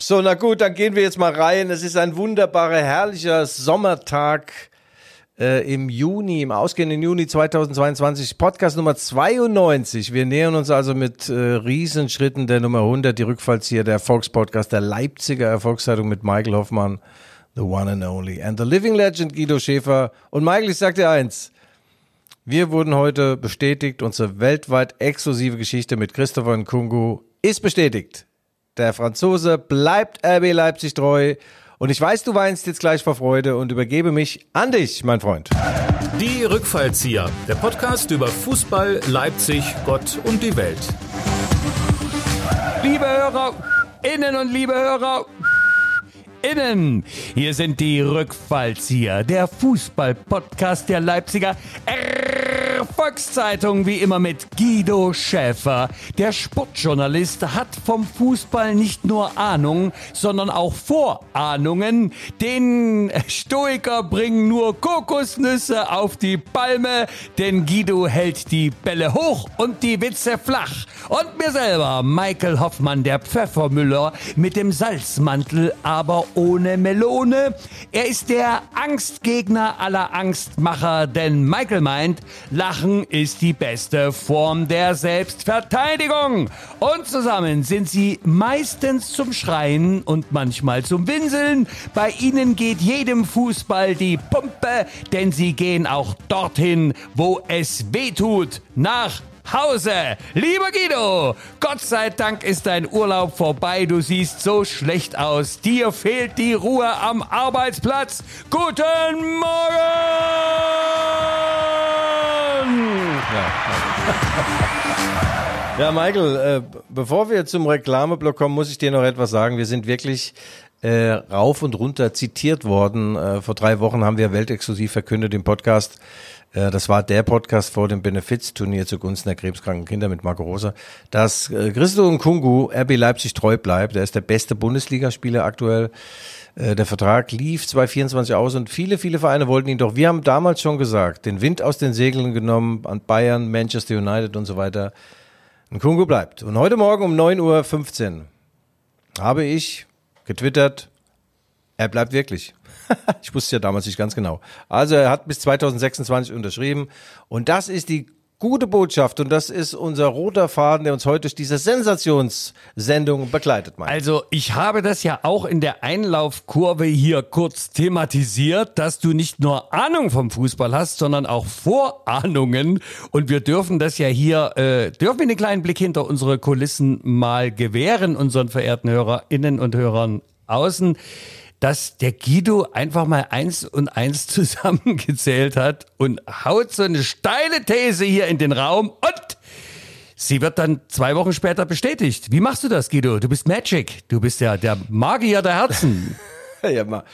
So, na gut, dann gehen wir jetzt mal rein. Es ist ein wunderbarer, herrlicher Sommertag äh, im Juni, im ausgehenden Juni 2022. Podcast Nummer 92. Wir nähern uns also mit äh, Riesenschritten der Nummer 100, die Rückfallzieher, der Erfolgspodcast der Leipziger Erfolgszeitung mit Michael Hoffmann, the one and only, and the living legend Guido Schäfer. Und Michael, ich sag dir eins. Wir wurden heute bestätigt, unsere weltweit exklusive Geschichte mit Christopher Nkungu ist bestätigt. Der Franzose bleibt RB Leipzig treu. Und ich weiß, du weinst jetzt gleich vor Freude und übergebe mich an dich, mein Freund. Die Rückfallzieher, der Podcast über Fußball, Leipzig, Gott und die Welt. Liebe Hörer, innen und liebe Hörer, innen. Hier sind die Rückfallzieher, der Fußball-Podcast der Leipziger Volkszeitung, wie immer mit Guido Schäfer. Der Sportjournalist hat vom Fußball nicht nur Ahnung, sondern auch Vorahnungen. Den Stoiker bringen nur Kokosnüsse auf die Palme, denn Guido hält die Bälle hoch und die Witze flach. Und mir selber, Michael Hoffmann, der Pfeffermüller, mit dem Salzmantel, aber ohne Melone. Er ist der Angstgegner aller Angstmacher, denn Michael meint, Lachen ist die beste Form der Selbstverteidigung. Und zusammen sind sie meistens zum Schreien und manchmal zum Winseln. Bei ihnen geht jedem Fußball die Pumpe, denn sie gehen auch dorthin, wo es weh tut. Nach Hause. Lieber Guido, Gott sei Dank ist dein Urlaub vorbei. Du siehst so schlecht aus. Dir fehlt die Ruhe am Arbeitsplatz. Guten Morgen! Ja, Michael, äh, bevor wir zum Reklameblock kommen, muss ich dir noch etwas sagen. Wir sind wirklich äh, rauf und runter zitiert worden. Äh, vor drei Wochen haben wir weltexklusiv verkündet im Podcast. Äh, das war der Podcast vor dem Benefizturnier zugunsten der krebskranken Kinder mit Marco Rosa, dass äh, Christo Nkungu RB Leipzig treu bleibt. Er ist der beste Bundesligaspieler aktuell. Äh, Der Vertrag lief 2024 aus und viele, viele Vereine wollten ihn doch. Wir haben damals schon gesagt, den Wind aus den Segeln genommen an Bayern, Manchester United und so weiter. Nkungu bleibt. Und heute Morgen um 9.15 Uhr habe ich getwittert, er bleibt wirklich. ich wusste ja damals nicht ganz genau. Also er hat bis 2026 unterschrieben und das ist die gute Botschaft und das ist unser roter Faden, der uns heute durch diese Sensationssendung begleitet. Mike. Also ich habe das ja auch in der Einlaufkurve hier kurz thematisiert, dass du nicht nur Ahnung vom Fußball hast, sondern auch Vorahnungen. Und wir dürfen das ja hier, äh, dürfen wir einen kleinen Blick hinter unsere Kulissen mal gewähren, unseren verehrten HörerInnen und Hörern außen dass der Guido einfach mal eins und eins zusammengezählt hat und haut so eine steile These hier in den Raum und sie wird dann zwei Wochen später bestätigt. Wie machst du das, Guido? Du bist Magic. Du bist ja der Magier der Herzen. ja, ma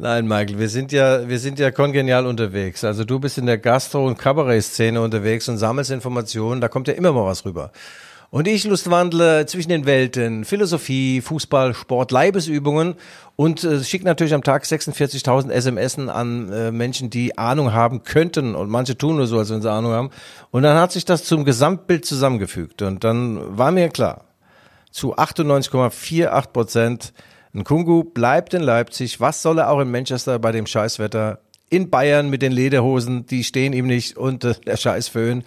Nein, Michael, wir sind ja, wir sind ja kongenial unterwegs. Also du bist in der Gastro- und Kabarett-Szene unterwegs und sammelst Informationen, da kommt ja immer mal was rüber. Und ich lustwandle zwischen den Welten, Philosophie, Fußball, Sport, Leibesübungen. Und äh, schicke natürlich am Tag 46.000 SMS an äh, Menschen, die Ahnung haben könnten. Und manche tun nur so, als wenn sie Ahnung haben. Und dann hat sich das zum Gesamtbild zusammengefügt. Und dann war mir klar, zu 98,48 Prozent, Nkungu bleibt in Leipzig, was soll er auch in Manchester bei dem Scheißwetter, in Bayern mit den Lederhosen, die stehen ihm nicht. Und äh, der Scheißföhn.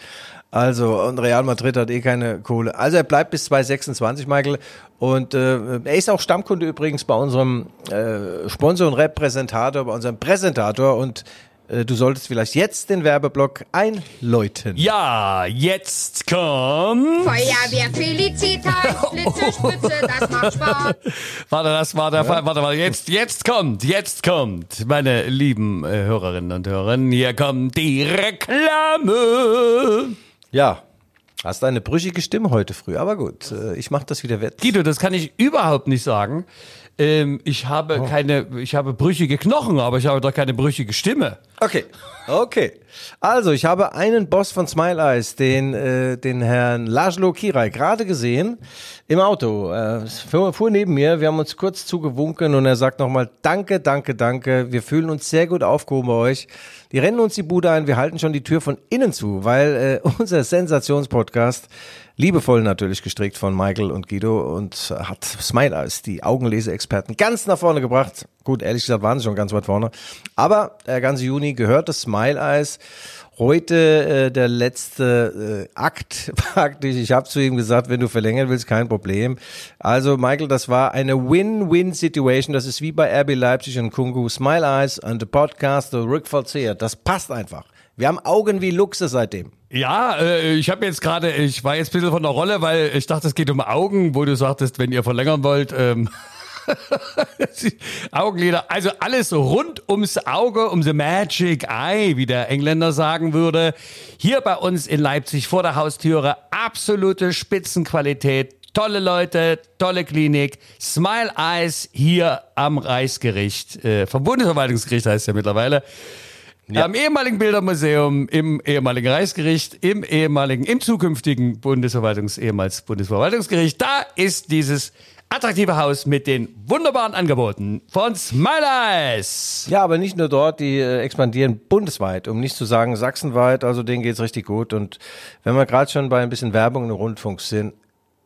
Also, und Real Madrid hat eh keine Kohle. Also er bleibt bis 2026, Michael. Und äh, er ist auch Stammkunde übrigens bei unserem äh, Sponsor und Repräsentator, bei unserem Präsentator. Und äh, du solltest vielleicht jetzt den Werbeblock einläuten. Ja, jetzt kommt. Feuerwehr Felicitas, Blitze, Spitze, das macht Spaß. Warte, das war der Fall. Warte, warte, jetzt, jetzt kommt, jetzt kommt, meine lieben äh, Hörerinnen und Hörer, hier kommt die Reklame. Ja, hast eine brüchige Stimme heute früh, aber gut, äh, ich mach das wieder wett. Guido, das kann ich überhaupt nicht sagen. Ähm, ich habe keine, ich habe brüchige Knochen, aber ich habe doch keine brüchige Stimme. Okay, okay. Also, ich habe einen Boss von Smile Eyes, den, äh, den Herrn Laszlo Kirai, gerade gesehen im Auto. Fuhr, fuhr neben mir, wir haben uns kurz zugewunken und er sagt nochmal, danke, danke, danke. Wir fühlen uns sehr gut aufgehoben bei euch. Die rennen uns die Bude ein, wir halten schon die Tür von innen zu, weil äh, unser Sensationspodcast liebevoll natürlich gestrickt von Michael und Guido und hat Smile als die Augenlese-Experten ganz nach vorne gebracht. Gut, ehrlich gesagt waren sie schon ganz weit vorne. Aber der ganze Juni gehört das Smile Eyes. Heute äh, der letzte äh, Akt praktisch. Ich habe zu ihm gesagt, wenn du verlängern willst, kein Problem. Also Michael, das war eine Win-Win-Situation. Das ist wie bei RB Leipzig und Kungu. Smile Eyes und the Podcast, the Rick Falzea. Das passt einfach. Wir haben Augen wie Luchse seitdem. Ja, äh, ich habe jetzt gerade, ich war jetzt ein bisschen von der Rolle, weil ich dachte, es geht um Augen, wo du sagtest, wenn ihr verlängern wollt. Ähm Augenlider, also alles rund ums Auge, um the magic eye, wie der Engländer sagen würde. Hier bei uns in Leipzig vor der Haustüre absolute Spitzenqualität. Tolle Leute, tolle Klinik. Smile Eyes hier am Reichsgericht. Äh, vom Bundesverwaltungsgericht heißt es ja mittlerweile. Ja. Am ehemaligen Bildermuseum, im ehemaligen Reichsgericht, im ehemaligen, im zukünftigen Bundesverwaltungs, ehemals Bundesverwaltungsgericht. Da ist dieses attraktive Haus mit den wunderbaren Angeboten von Smile Eyes. Ja, aber nicht nur dort, die äh, expandieren bundesweit, um nicht zu sagen sachsenweit, also denen geht's richtig gut. Und wenn wir gerade schon bei ein bisschen Werbung im Rundfunk sind,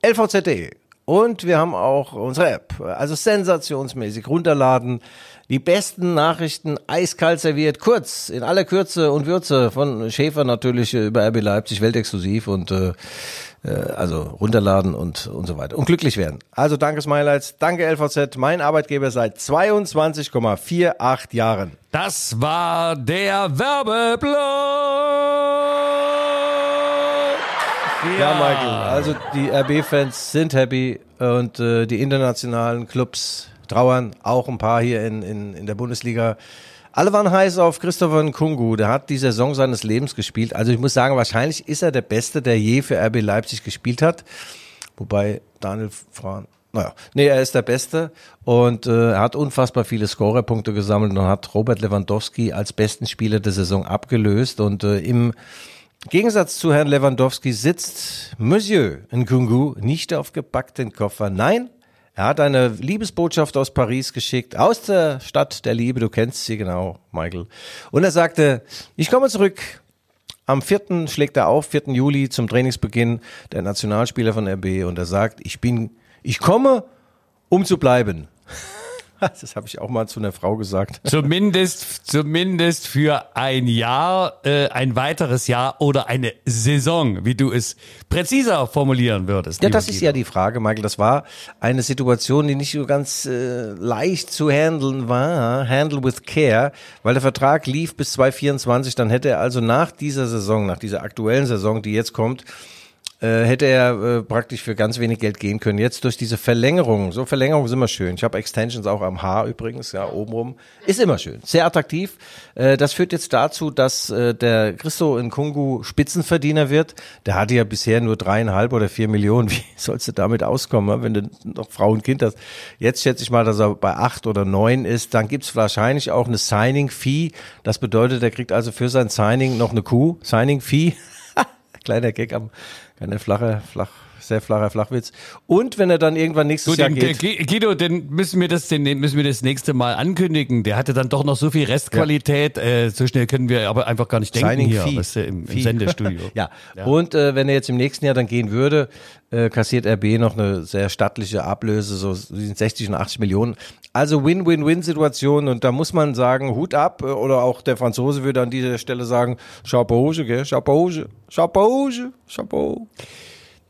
lvz.de. Und wir haben auch unsere App, also sensationsmäßig runterladen. Die besten Nachrichten eiskalt serviert, kurz, in aller Kürze und Würze von Schäfer natürlich über RB Leipzig, weltexklusiv und äh, äh, also runterladen und, und so weiter. Und glücklich werden. Also danke Smileits, danke LVZ, mein Arbeitgeber seit 22,48 Jahren. Das war der Werbeblock. Ja, Michael, also die RB-Fans sind happy und äh, die internationalen Clubs trauern, auch ein paar hier in, in, in der Bundesliga. Alle waren heiß auf Christopher Nkungu. Der hat die Saison seines Lebens gespielt. Also ich muss sagen, wahrscheinlich ist er der Beste, der je für RB Leipzig gespielt hat. Wobei Daniel Fran, naja, nee, er ist der Beste und äh, er hat unfassbar viele Scorerpunkte gesammelt und hat Robert Lewandowski als besten Spieler der Saison abgelöst und äh, im Gegensatz zu Herrn Lewandowski sitzt Monsieur Nkungu nicht auf gepackten Koffer. Nein, er hat eine Liebesbotschaft aus Paris geschickt, aus der Stadt der Liebe, du kennst sie genau, Michael. Und er sagte, ich komme zurück. Am 4. schlägt er auf, 4. Juli zum Trainingsbeginn, der Nationalspieler von RB, und er sagt, ich bin, ich komme, um zu bleiben. Das habe ich auch mal zu einer Frau gesagt. Zumindest, zumindest für ein Jahr, äh, ein weiteres Jahr oder eine Saison, wie du es präziser formulieren würdest. Ja, das ist ja die Frage, Michael. Das war eine Situation, die nicht so ganz äh, leicht zu handeln war. Handle with care, weil der Vertrag lief bis 2024. Dann hätte er also nach dieser Saison, nach dieser aktuellen Saison, die jetzt kommt, hätte er äh, praktisch für ganz wenig Geld gehen können. Jetzt durch diese Verlängerung, so Verlängerungen sind immer schön. Ich habe Extensions auch am Haar übrigens, ja, obenrum. Ist immer schön, sehr attraktiv. Äh, das führt jetzt dazu, dass äh, der Christo in Kungu Spitzenverdiener wird. Der hatte ja bisher nur dreieinhalb oder vier Millionen. Wie sollst du damit auskommen, wenn du noch Frau und Kind hast? Jetzt schätze ich mal, dass er bei acht oder neun ist. Dann gibt's wahrscheinlich auch eine Signing-Fee. Das bedeutet, er kriegt also für sein Signing noch eine Kuh. Signing-Fee. Kleiner Gag am keine flache, flach, sehr flacher Flachwitz. Und wenn er dann irgendwann nächstes du, Jahr geht. Guido, den müssen wir das, den müssen wir das nächste Mal ankündigen. Der hatte dann doch noch so viel Restqualität. Ja. Äh, so schnell können wir aber einfach gar nicht denken Signing hier, Fee. weißt du, im, im. Sendestudio. ja. ja. Und äh, wenn er jetzt im nächsten Jahr dann gehen würde, äh, kassiert RB noch eine sehr stattliche Ablöse, so 60 und 80 Millionen. Also Win-Win-Win-Situation und da muss man sagen, Hut ab äh, oder auch der Franzose würde an dieser Stelle sagen, Chapeau, gell? Chapeau, Chapeau, Chapeau.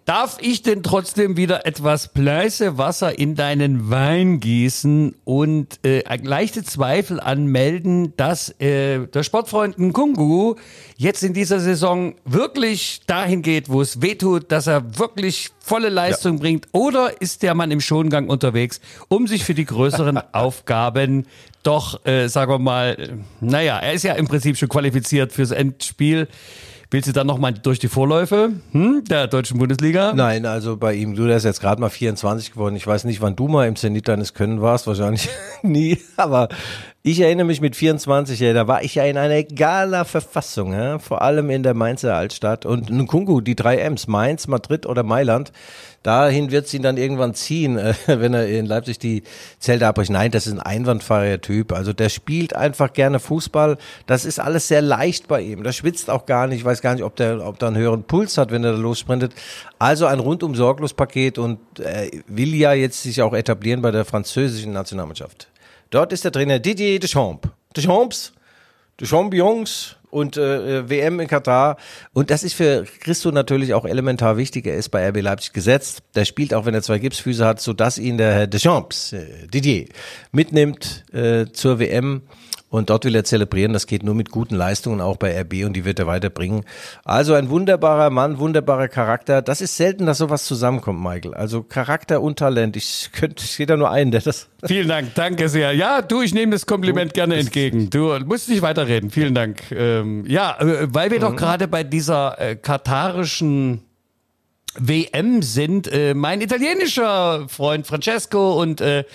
Darf ich denn trotzdem wieder etwas Pleiße Wasser in deinen Wein gießen und äh, leichte Zweifel anmelden, dass äh, der Sportfreund Nkungu jetzt in dieser Saison wirklich dahin geht, wo es wehtut, dass er wirklich volle Leistung ja. bringt? Oder ist der Mann im Schongang unterwegs, um sich für die größeren Aufgaben doch, äh, sagen wir mal, äh, naja, er ist ja im Prinzip schon qualifiziert fürs Endspiel. Willst du dann nochmal durch die Vorläufe hm, der deutschen Bundesliga? Nein, also bei ihm, du der ist jetzt gerade mal 24 geworden. Ich weiß nicht, wann du mal im Zenit deines Können warst, wahrscheinlich nie, aber Ich erinnere mich mit 24, ja, da war ich ja in einer egaler Verfassung, ja, vor allem in der Mainzer Altstadt. Und Nkunku, die drei M's, Mainz, Madrid oder Mailand, dahin wird sie ihn dann irgendwann ziehen, äh, wenn er in Leipzig die Zelte abbricht. Nein, das ist ein einwandfreier Typ. Also der spielt einfach gerne Fußball. Das ist alles sehr leicht bei ihm. Der schwitzt auch gar nicht. Ich weiß gar nicht, ob der, ob der einen höheren Puls hat, wenn er da lossprintet. Also ein rundum sorglos Paket und äh, will ja jetzt sich auch etablieren bei der französischen Nationalmannschaft. Dort ist der Trainer Didier Deschamps. Deschamps, Deschamps Jungs, und äh, WM in Katar. Und das ist für Christo natürlich auch elementar wichtig. Er ist bei RB Leipzig gesetzt. Der spielt auch, wenn er zwei Gipsfüße hat, so dass ihn der Herr Deschamps, äh, Didier, mitnimmt äh, zur WM. Und dort will er zelebrieren. Das geht nur mit guten Leistungen, auch bei RB, und die wird er weiterbringen. Also ein wunderbarer Mann, wunderbarer Charakter. Das ist selten, dass sowas zusammenkommt, Michael. Also Charakter und Talent. Ich könnte, ich sehe da nur einen, der das. Vielen Dank, danke sehr. Ja, du, ich nehme das Kompliment gerne entgegen. Du musst nicht weiterreden. Vielen Dank. Ähm, ja, äh, weil wir mhm. doch gerade bei dieser äh, katarischen WM sind. Äh, mein italienischer Freund Francesco und äh,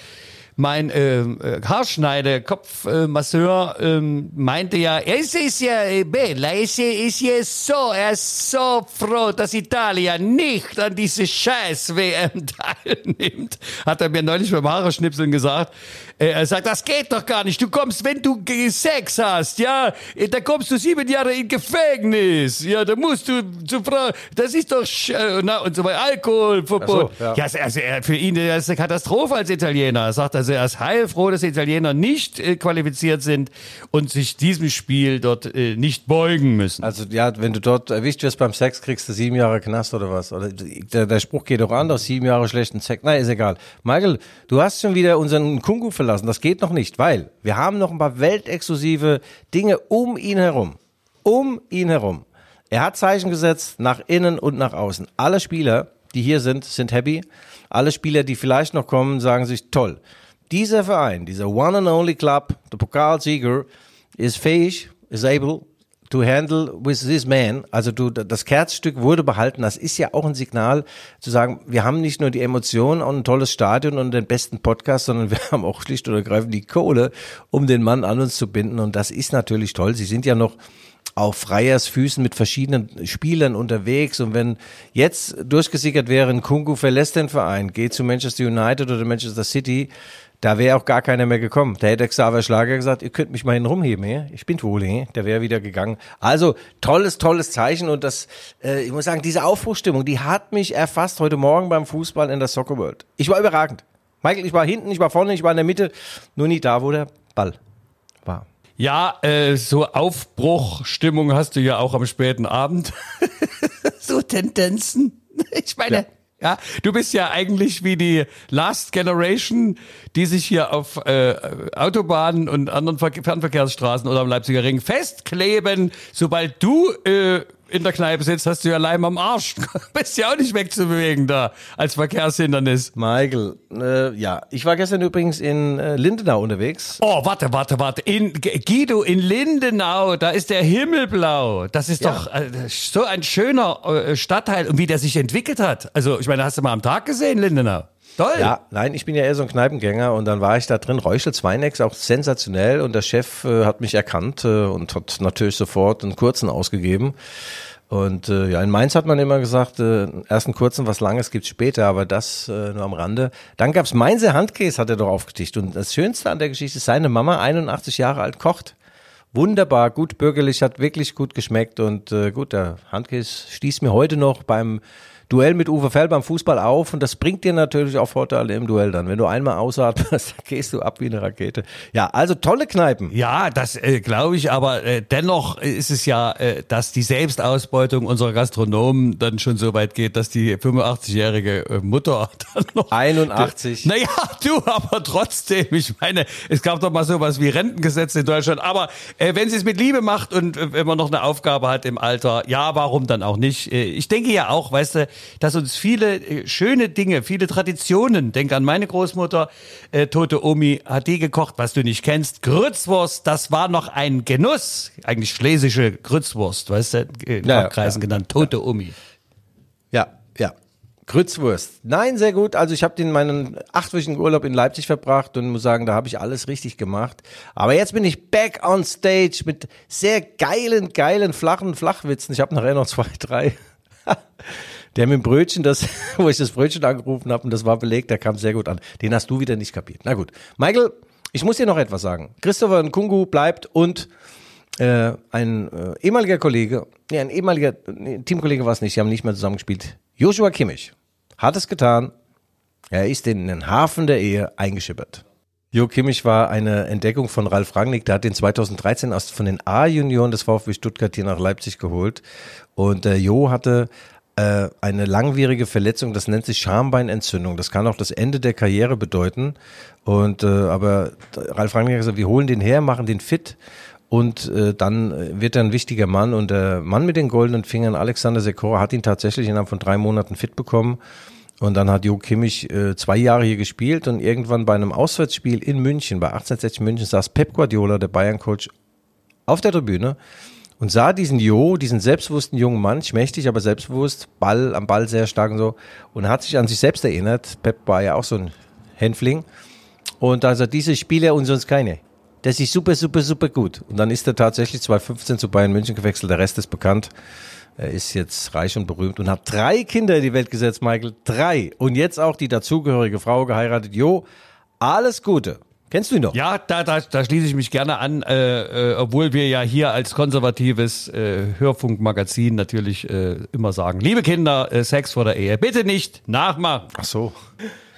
mein äh, äh, Haarschneide, Kopfmasseur äh, ähm, meinte ja, es ist ja äh, bella, es ist ja so, er ist so froh, dass Italien nicht an diese scheiß WM teilnimmt. Hat er mir neulich beim Haareschnipseln gesagt. Äh, er sagt, das geht doch gar nicht. Du kommst, wenn du Sex hast, ja, äh, da kommst du sieben Jahre in Gefängnis. Ja, da musst du zu Frau, das ist doch, na, und so weiter, Alkoholverbot. So, ja, ja also, für ihn das ist eine Katastrophe als Italiener. Er sagt, also er ist heilfroh, dass Italiener nicht äh, qualifiziert sind und sich diesem Spiel dort äh, nicht beugen müssen. Also ja, wenn du dort erwischt wirst beim Sex, kriegst du sieben Jahre Knast oder was. Oder der, der Spruch geht doch anders, sieben Jahre schlechten Sex. Nein, ist egal. Michael, du hast schon wieder unseren Kungu verlassen. Das geht noch nicht, weil wir haben noch ein paar weltexklusive Dinge um ihn herum. Um ihn herum. Er hat Zeichen gesetzt nach innen und nach außen. Alle Spieler, die hier sind, sind happy. Alle Spieler, die vielleicht noch kommen, sagen sich toll. Dieser Verein, dieser One and Only Club, der Pokalsieger, ist fähig, is able to handle with this man. Also du, das Kerzstück wurde behalten. Das ist ja auch ein Signal zu sagen, wir haben nicht nur die Emotionen und ein tolles Stadion und den besten Podcast, sondern wir haben auch schlicht und ergreifend die Kohle, um den Mann an uns zu binden. Und das ist natürlich toll. Sie sind ja noch auf Freiers Füßen mit verschiedenen Spielern unterwegs. Und wenn jetzt durchgesickert wäre, Kungu verlässt den Verein, geht zu Manchester United oder Manchester City, da wäre auch gar keiner mehr gekommen. Da hätte Xaver Schlager gesagt, ihr könnt mich mal hin rumheben, he? ich bin wohl, he? der wäre wieder gegangen. Also tolles, tolles Zeichen und das, äh, ich muss sagen, diese Aufbruchstimmung, die hat mich erfasst heute Morgen beim Fußball in der Soccer World. Ich war überragend. Michael, ich war hinten, ich war vorne, ich war in der Mitte, nur nie da, wo der Ball war. Ja, äh, so Aufbruchstimmung hast du ja auch am späten Abend. so Tendenzen. Ich meine, ja. Ja, du bist ja eigentlich wie die Last Generation, die sich hier auf äh, Autobahnen und anderen Fernverkehrsstraßen oder am Leipziger Ring festkleben, sobald du äh, in der Kneipe sitzt, hast du ja Leim am Arsch. Bist ja auch nicht wegzubewegen da als Verkehrshindernis. Michael, äh, ja, ich war gestern übrigens in äh, Lindenau unterwegs. Oh, warte, warte, warte. In, Guido, in Lindenau, da ist der Himmel blau. Das ist ja. doch äh, so ein schöner äh, Stadtteil und wie der sich entwickelt hat. Also, ich meine, hast du mal am Tag gesehen, Lindenau? Toll. Ja, nein, ich bin ja eher so ein Kneipengänger und dann war ich da drin, Räuschel Zweinex, auch sensationell und der Chef äh, hat mich erkannt äh, und hat natürlich sofort einen kurzen ausgegeben. Und äh, ja, in Mainz hat man immer gesagt, äh, erst einen kurzen, was Langes gibt's später, aber das äh, nur am Rande. Dann gab's Mainzer Handkäse, hat er doch aufgeticht. Und das Schönste an der Geschichte ist, seine Mama, 81 Jahre alt, kocht. Wunderbar, gut bürgerlich, hat wirklich gut geschmeckt und äh, gut, der Handkäse stieß mir heute noch beim Duell mit Uwe Fell beim Fußball auf und das bringt dir natürlich auch Vorteile im Duell dann. Wenn du einmal ausatmest, gehst du ab wie eine Rakete. Ja, also tolle Kneipen. Ja, das äh, glaube ich, aber äh, dennoch ist es ja, äh, dass die Selbstausbeutung unserer Gastronomen dann schon so weit geht, dass die 85-jährige äh, Mutter dann noch 81. Naja, du, aber trotzdem, ich meine, es gab doch mal sowas wie Rentengesetze in Deutschland, aber äh, wenn sie es mit Liebe macht und äh, wenn man noch eine Aufgabe hat im Alter, ja, warum dann auch nicht? Ich denke ja auch, weißt du, dass uns viele äh, schöne Dinge, viele Traditionen, denk an meine Großmutter, äh, tote Omi, hat die gekocht, was du nicht kennst. Grützwurst, das war noch ein Genuss. Eigentlich schlesische Grützwurst, weißt du, in ja, Kreisen ja, genannt, tote ja. Omi. Ja, ja. Grützwurst. Nein, sehr gut. Also ich habe den meinen achtwöchigen Urlaub in Leipzig verbracht und muss sagen, da habe ich alles richtig gemacht. Aber jetzt bin ich back on stage mit sehr geilen, geilen, flachen Flachwitzen. Ich habe nachher noch zwei, drei. Der mit dem Brötchen, das, wo ich das Brötchen angerufen habe und das war belegt, der kam sehr gut an. Den hast du wieder nicht kapiert. Na gut. Michael, ich muss dir noch etwas sagen. Christopher Nkungu bleibt und äh, ein äh, ehemaliger Kollege, nee, ein ehemaliger nee, Teamkollege war es nicht, die haben nicht mehr zusammengespielt. Joshua Kimmich hat es getan. Er ist in den Hafen der Ehe eingeschippert. Jo Kimmich war eine Entdeckung von Ralf Rangnick. Der hat den 2013 erst von den A-Junioren des VfB Stuttgart hier nach Leipzig geholt. Und äh, Jo hatte eine langwierige Verletzung, das nennt sich Schambeinentzündung. Das kann auch das Ende der Karriere bedeuten. Und äh, aber Ralf Rangnick hat gesagt, wir holen den her, machen den fit und äh, dann wird er ein wichtiger Mann. Und der Mann mit den goldenen Fingern, Alexander Sekora, hat ihn tatsächlich innerhalb von drei Monaten fit bekommen. Und dann hat Jo Kimmich äh, zwei Jahre hier gespielt und irgendwann bei einem Auswärtsspiel in München, bei 1860 München, saß Pep Guardiola, der Bayern-Coach, auf der Tribüne und sah diesen Jo, diesen selbstbewussten jungen Mann, schmächtig, aber selbstbewusst, Ball am Ball sehr stark und so, und hat sich an sich selbst erinnert. Pep war ja auch so ein Hänfling. Und also diese Spieler und sonst keine. Das ist super, super, super gut. Und dann ist er tatsächlich 2015 zu Bayern München gewechselt. Der Rest ist bekannt. Er ist jetzt reich und berühmt und hat drei Kinder in die Welt gesetzt, Michael. Drei. Und jetzt auch die dazugehörige Frau geheiratet. Jo, alles Gute. Kennst du ihn noch? Ja, da, da, da schließe ich mich gerne an, äh, äh, obwohl wir ja hier als konservatives äh, Hörfunkmagazin natürlich äh, immer sagen, liebe Kinder, äh, Sex vor der Ehe, bitte nicht nachmachen. Ach so.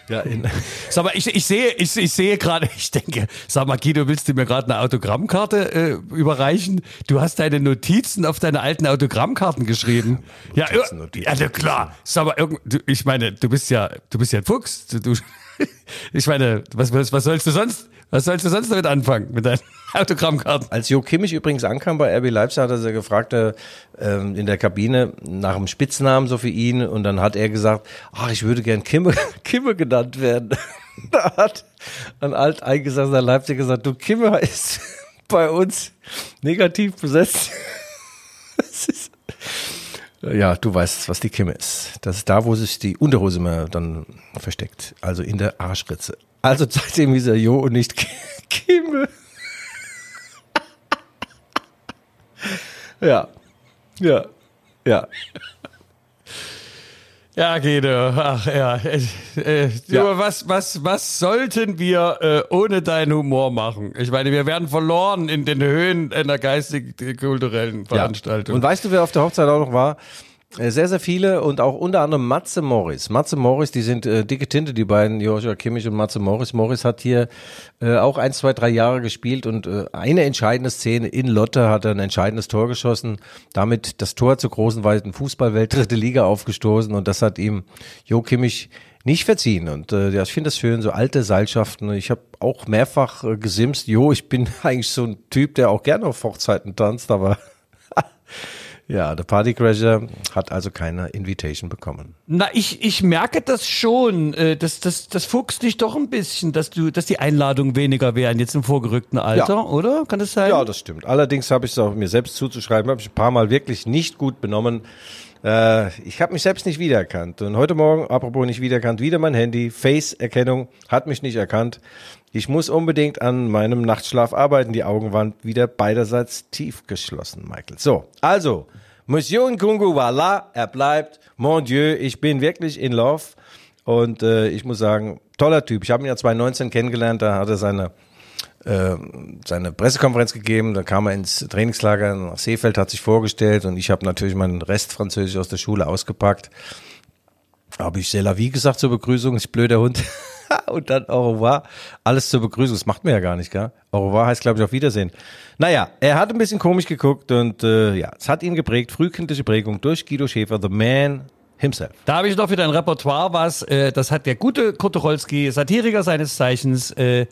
Ja, in Sag mal, ich, ich sehe, ich, ich sehe gerade, ich denke, sag mal, Guido, willst du mir gerade eine Autogrammkarte äh, überreichen? Du hast deine Notizen auf deine alten Autogrammkarten geschrieben. ja, Notizen, Notizen, ja, klar. Sag mal, ich meine, du bist ja, du bist ja ein Fuchs. Du, du, ich meine, was, was, was sollst du sonst, was sollst du sonst damit anfangen mit deinen Autogrammkarten? Als Jo Kimmich übrigens ankam bei RB Leipzig, hat er sie gefragt äh, ähm, in der Kabine nach einem Spitznamen so für ihn und dann hat er gesagt, ach, ich würde gern Kimme, Kimme genannt werden. da hat ein alteingesessener Leipzig gesagt, du Kimme ist bei uns negativ besetzt. Ja, du weißt, was die Kimme ist. Das ist da, wo sich die Unterhose immer dann versteckt. Also in der Arschritze. Also seitdem ist er Jo und nicht Kimme. ja. Ja. Ja. Ja, Guido, ach ja. Äh, äh, Ja. Was, was, was sollten wir äh, ohne deinen Humor machen? Ich meine, wir werden verloren in den Höhen einer geistig-kulturellen Veranstaltung. Und weißt du, wer auf der Hochzeit auch noch war? Äh, Sehr, sehr viele und auch unter anderem Matze Morris. Matze Morris, die sind äh, dicke Tinte, die beiden, Joshua Kimmich und Matze Morris. Morris hat hier äh, auch ein, zwei, drei Jahre gespielt und äh, eine entscheidende Szene in Lotte hat er ein entscheidendes Tor geschossen, damit das Tor zur großen, weiten Fußballwelt dritte Liga aufgestoßen und das hat ihm Jo Kimmich nicht verziehen. Und äh, ja, ich finde das schön, so alte Seilschaften. Ich habe auch mehrfach äh, gesimst, jo, ich bin eigentlich so ein Typ, der auch gerne auf Hochzeiten tanzt, aber ja, der Partycrasher hat also keine Invitation bekommen. Na, ich, ich merke das schon. Äh, das, das, das fuchst dich doch ein bisschen, dass du, dass die Einladungen weniger wären jetzt im vorgerückten Alter, Ja. oder? Kann das sein? Ja, das stimmt. Allerdings habe ich es auch mir selbst zuzuschreiben, habe ich ein paar Mal wirklich nicht gut benommen. Äh, ich habe mich selbst nicht wiedererkannt. Und heute Morgen, apropos nicht wiedererkannt, wieder mein Handy, Face-Erkennung, hat mich nicht erkannt. Ich muss unbedingt an meinem Nachtschlaf arbeiten. Die Augen waren wieder beiderseits tief geschlossen, Michael. So, also, Monsieur Nkungu war là, er bleibt. Mon Dieu, ich bin wirklich in love. Und äh, ich muss sagen, toller Typ. Ich habe ihn ja 2019 kennengelernt, da hat er seine äh, seine Pressekonferenz gegeben, dann kam er ins Trainingslager nach Seefeld, hat sich vorgestellt und ich habe natürlich meinen Rest Französisch aus der Schule ausgepackt. Habe ich C'est la vie gesagt zur Begrüßung, ich blöder Hund. und dann au revoir, alles zur Begrüßung. Das macht man ja gar nicht, gell? Au revoir heißt, glaube ich, auf Wiedersehen. Naja, er hat ein bisschen komisch geguckt und äh, ja, es hat ihn geprägt, frühkindliche Prägung durch Guido Schäfer, the man himself. Da habe ich noch wieder ein Repertoire, was, äh, das hat der gute Tucholsky, Satiriker seines Zeichens, äh,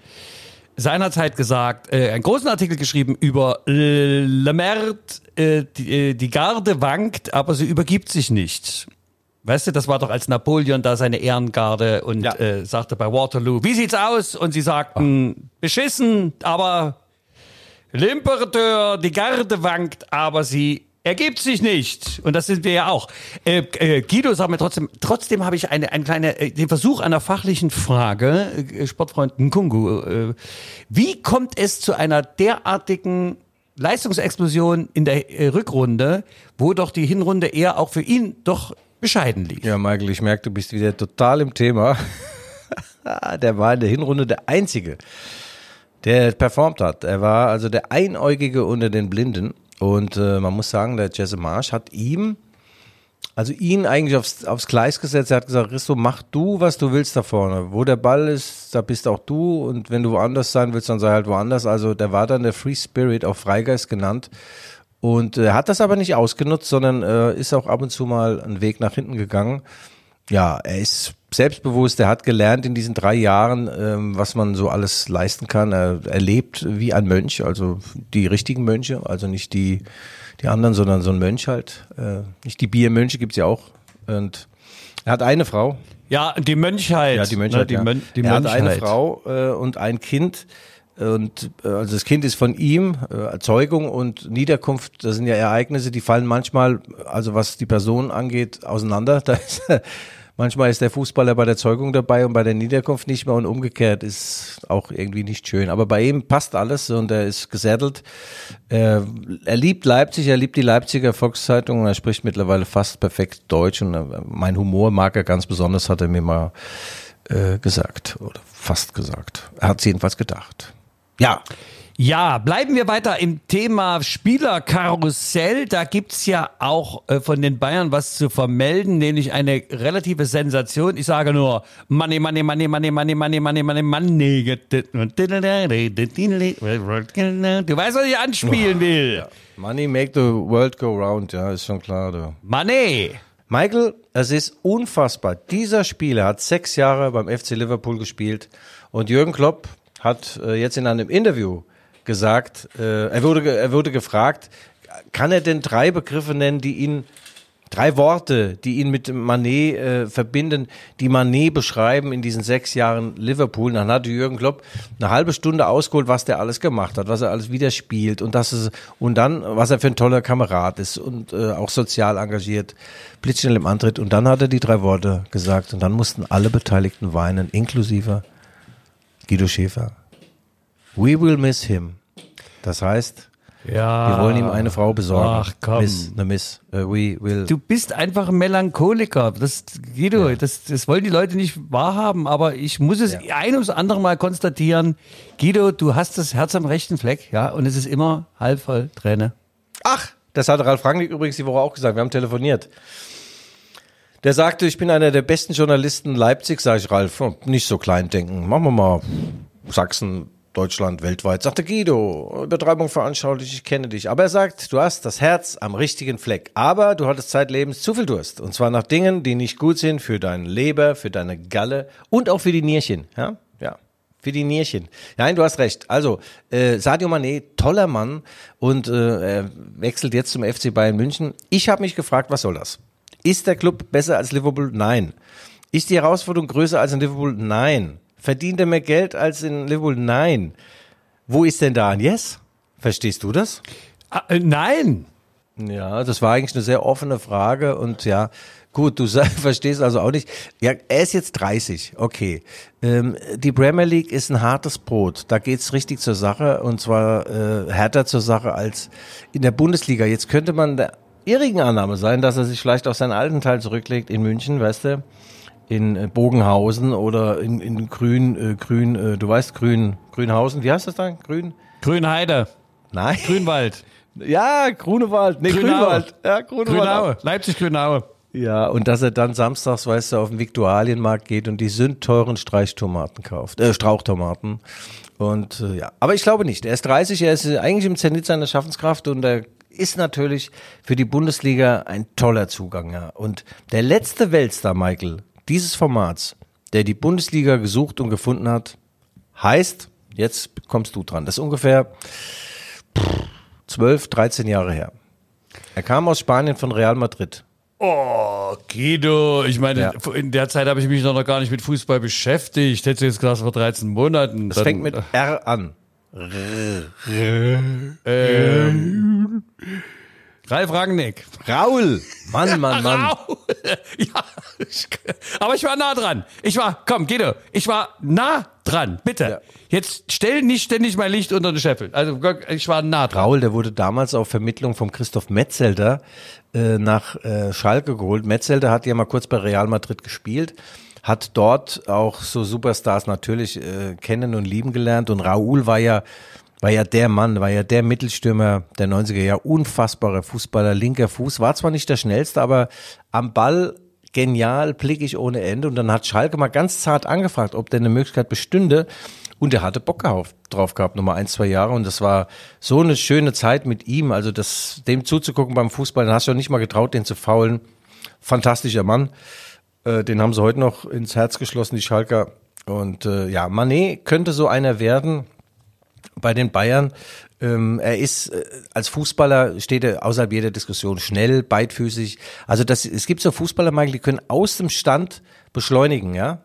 seinerzeit gesagt, äh, einen großen Artikel geschrieben über äh, Lemert, äh, die, äh, die Garde wankt, aber sie übergibt sich nicht. Weißt du, das war doch als Napoleon da seine Ehrengarde und Ja. äh, sagte bei Waterloo, wie sieht's aus? Und sie sagten, beschissen, aber L'Imperateur, die Garde wankt, aber sie Ergibt sich nicht. Und das sind wir ja auch. Äh, äh, Guido, sag mir trotzdem, trotzdem habe ich eine, eine kleine, äh, den Versuch einer fachlichen Frage, äh, Sportfreund Nkungu. Äh, wie kommt es zu einer derartigen Leistungsexplosion in der äh, Rückrunde, wo doch die Hinrunde eher auch für ihn doch bescheiden lief? Ja, Michael, ich merke, du bist wieder total im Thema. der war in der Hinrunde der Einzige, der performt hat. Er war also der Einäugige unter den Blinden. Und äh, man muss sagen, der Jesse Marsch hat ihm, also ihn eigentlich aufs, aufs Gleis gesetzt. Er hat gesagt, Risto, mach du, was du willst da vorne. Wo der Ball ist, da bist auch du. Und wenn du woanders sein willst, dann sei halt woanders. Also der war dann der Free Spirit, auch Freigeist genannt. Und er äh, hat das aber nicht ausgenutzt, sondern äh, ist auch ab und zu mal einen Weg nach hinten gegangen. Ja, er ist selbstbewusst, er hat gelernt in diesen drei Jahren, ähm, was man so alles leisten kann. Er, er lebt wie ein Mönch, also die richtigen Mönche, also nicht die, die anderen, sondern so ein Mönch halt. Äh, nicht die Biermönche gibt's ja auch. Und er hat eine Frau. Ja, die Mönchheit. Ja, die Mönchheit. Ne, die ja. Mön die er hat Mönchheit. eine Frau äh, und ein Kind. Und äh, also das Kind ist von ihm, äh, Erzeugung und Niederkunft, das sind ja Ereignisse, die fallen manchmal, also was die Person angeht, auseinander. Da ist, manchmal ist der Fußballer bei der Zeugung dabei und bei der Niederkunft nicht mehr und umgekehrt ist auch irgendwie nicht schön. Aber bei ihm passt alles und er ist gesettelt. Er, er liebt Leipzig, er liebt die Leipziger Volkszeitung und er spricht mittlerweile fast perfekt Deutsch und äh, mein Humor mag er ganz besonders, hat er mir mal äh, gesagt oder fast gesagt. Er hat es jedenfalls gedacht. Ja, Ja, bleiben wir weiter im Thema Spielerkarussell. Da gibt's ja auch äh, von den Bayern was zu vermelden, nämlich eine relative Sensation. Ich sage nur Money, Money, Money, Money, Money, Money, Money, Money, Money. Du weißt, was ich anspielen will. Money make the world go round, ja, ist schon klar. Du. Money. Michael, es ist unfassbar. Dieser Spieler hat sechs Jahre beim FC Liverpool gespielt und Jürgen Klopp hat äh, jetzt in einem Interview gesagt, äh, er, wurde, er wurde gefragt, kann er denn drei Begriffe nennen, die ihn, drei Worte, die ihn mit Manet äh, verbinden, die Manet beschreiben in diesen sechs Jahren Liverpool. Dann hatte Jürgen Klopp eine halbe Stunde ausgeholt, was der alles gemacht hat, was er alles wieder spielt und das ist, und dann, was er für ein toller Kamerad ist und äh, auch sozial engagiert, blitzschnell im Antritt. Und dann hat er die drei Worte gesagt und dann mussten alle Beteiligten weinen, inklusive Guido Schäfer. We will miss him. Das heißt, Ja. wir wollen ihm eine Frau besorgen. Ach, komm. Miss, eine Miss. Uh, we will. Du bist einfach ein Melancholiker. Das, Guido, das, das wollen die Leute nicht wahrhaben, aber ich muss es ein ums andere Mal konstatieren. Guido, du hast das Herz am rechten Fleck, ja, und es ist immer halb voll Träne. Ach, das hat Ralf Rangnick übrigens die Woche auch gesagt. Wir haben telefoniert. Der sagte, ich bin einer der besten Journalisten Leipzig, sage ich Ralf. Nicht so klein denken. Machen wir mal Sachsen, Deutschland, weltweit. Sagte Guido, Übertreibung veranschaulich, ich kenne dich. Aber er sagt, du hast das Herz am richtigen Fleck. Aber du hattest zeitlebens zu viel Durst. Und zwar nach Dingen, die nicht gut sind für deinen Leber, für deine Galle und auch für die Nierchen. Ja, ja. Für die Nierchen. Nein, du hast recht. Also, äh, Sadio Mané, toller Mann und äh, er wechselt jetzt zum FC Bayern München. Ich habe mich gefragt, was soll das? Ist der Club besser als Liverpool? Nein. Ist die Herausforderung größer als in Liverpool? Nein. Verdient er mehr Geld als in Liverpool? Nein. Wo ist denn da ein Yes? Verstehst du das? Ah, äh, nein. Ja, das war eigentlich eine sehr offene Frage und ja, gut, du verstehst also auch nicht. Ja, er ist jetzt 30, okay. Ähm, die Premier League ist ein hartes Brot. Da geht's richtig zur Sache und zwar äh, härter zur Sache als in der Bundesliga. Jetzt könnte man irrigen Annahme sein, dass er sich vielleicht auf seinen alten Teil zurücklegt in München, weißt du? In äh, Bogenhausen oder in, in Grün, äh, Grün, äh, du weißt Grün, Grünhausen, wie heißt das dann? Grün? Grünheide, Nein. Grünwald, Ja, Grunewald. Nee, Grünau. Grünwald. Ja, Grunewald. Grünaue, Leipzig-Grünaue. Ja, und dass er dann samstags, weißt du, auf den Viktualienmarkt geht und die sündteuren Streichtomaten kauft, äh, Strauchtomaten. Und äh, ja, aber ich glaube nicht. Er ist 30, er ist eigentlich im Zenit seiner Schaffenskraft und er ist natürlich für die Bundesliga ein toller Zugang. Ja. Und der letzte Weltstar, Michael, dieses Formats, der die Bundesliga gesucht und gefunden hat, heißt, jetzt kommst du dran. Das ist ungefähr pff, 12, 13 Jahre her. Er kam aus Spanien von Real Madrid. Oh, Guido, ich meine, Ja. in der Zeit habe ich mich noch gar nicht mit Fußball beschäftigt. Hättest du jetzt gesagt, vor 13 Monaten. Dann- fängt mit R an. Ralf Rangnick. Raul! Mann, Mann, Mann. Raul. Ja, ich, aber ich war nah dran. Ich war, komm, Guido, ich war nah dran. Bitte. Ja. Jetzt stell nicht ständig mein Licht unter den Scheffel. Also ich war nah dran. Raul, der wurde damals auf Vermittlung von Christoph Metzelder äh, nach äh, Schalke geholt. Metzelder hat ja mal kurz bei Real Madrid gespielt, hat dort auch so Superstars natürlich äh, kennen und lieben gelernt. Und Raul war ja war ja der Mann, war ja der Mittelstürmer der 90er Jahre, unfassbarer Fußballer, linker Fuß, war zwar nicht der schnellste, aber am Ball genial, blickig ohne Ende. Und dann hat Schalke mal ganz zart angefragt, ob denn eine Möglichkeit bestünde. Und er hatte Bock drauf gehabt, nochmal ein, zwei Jahre. Und das war so eine schöne Zeit mit ihm, also das, dem zuzugucken beim Fußball, dann hast du auch nicht mal getraut, den zu faulen. Fantastischer Mann, äh, den haben sie heute noch ins Herz geschlossen, die Schalker und äh, ja, Manet könnte so einer werden, bei den Bayern. Ähm, er ist äh, als Fußballer steht er außerhalb jeder Diskussion schnell, beidfüßig. Also das, es gibt so Fußballer, Michael, die können aus dem Stand beschleunigen, ja.